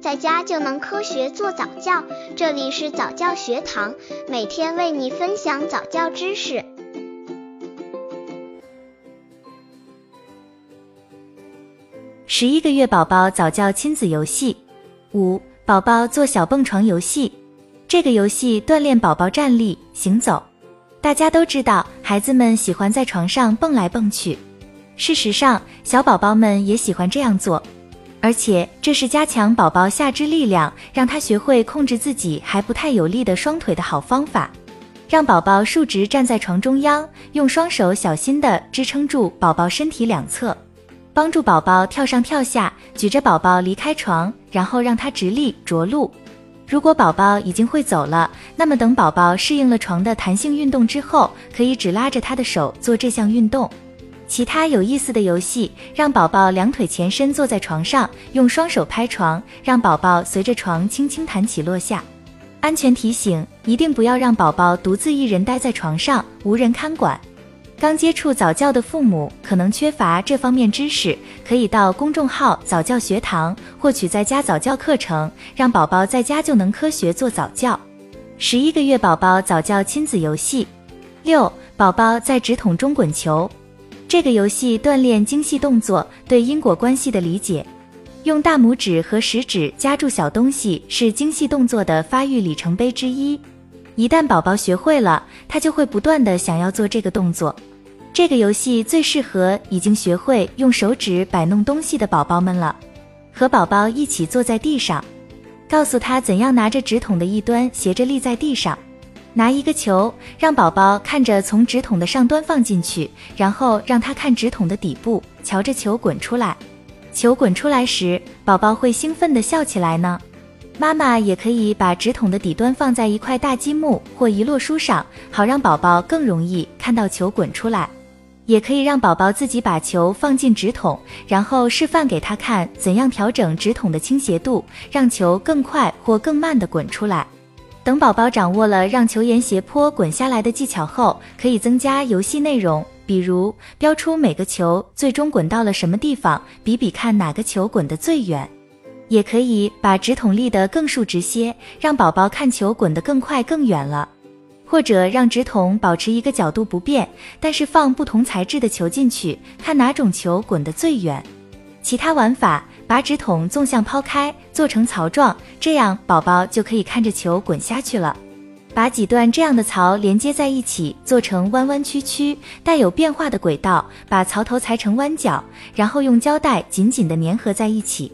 在家就能科学做早教。这里是早教学堂，每天为你分享早教知识。十一个月宝宝早教亲子游戏五，宝宝做小蹦床游戏。这个游戏锻炼宝宝站立、行走。大家都知道，孩子们喜欢在床上蹦来蹦去。事实上，小宝宝们也喜欢这样做，而且这是加强宝宝下肢力量，让他学会控制自己还不太有力的双腿的好方法。让宝宝竖直站在床中央，用双手小心地支撑住宝宝身体两侧，帮助宝宝跳上跳下，举着宝宝离开床，然后让他直立着陆。如果宝宝已经会走了，那么等宝宝适应了床的弹性运动之后，可以只拉着他的手做这项运动。其他有意思的游戏，让宝宝两腿前伸坐在床上，用双手拍床，让宝宝随着床轻轻弹起落下。安全提醒：一定不要让宝宝独自一人待在床上，无人看管。刚接触早教的父母可能缺乏这方面知识，可以到公众号早教学堂获取在家早教课程，让宝宝在家就能科学做早教。十一个月宝宝早教亲子游戏六，宝宝在纸筒中滚球。这个游戏锻炼精细动作对因果关系的理解。用大拇指和食指夹住小东西是精细动作的发育里程碑之一。一旦宝宝学会了，他就会不断的想要做这个动作。这个游戏最适合已经学会用手指摆弄东西的宝宝们了。和宝宝一起坐在地上，告诉他怎样拿着纸筒的一端斜着立在地上。拿一个球，让宝宝看着从纸筒的上端放进去，然后让他看纸筒的底部，瞧着球滚出来。球滚出来时，宝宝会兴奋地笑起来呢。妈妈也可以把纸筒的底端放在一块大积木或一摞书上，好让宝宝更容易看到球滚出来。也可以让宝宝自己把球放进纸筒，然后示范给他看怎样调整纸筒的倾斜度，让球更快或更慢地滚出来。等宝宝掌握了让球沿斜坡滚下来的技巧后，可以增加游戏内容，比如标出每个球最终滚到了什么地方，比比看哪个球滚得最远。也可以把直筒立得更竖直些，让宝宝看球滚得更快更远了。或者让直筒保持一个角度不变，但是放不同材质的球进去，看哪种球滚得最远。其他玩法。把纸筒纵向抛开，做成槽状，这样宝宝就可以看着球滚下去了。把几段这样的槽连接在一起，做成弯弯曲曲、带有变化的轨道，把槽头裁成弯角，然后用胶带紧紧地粘合在一起。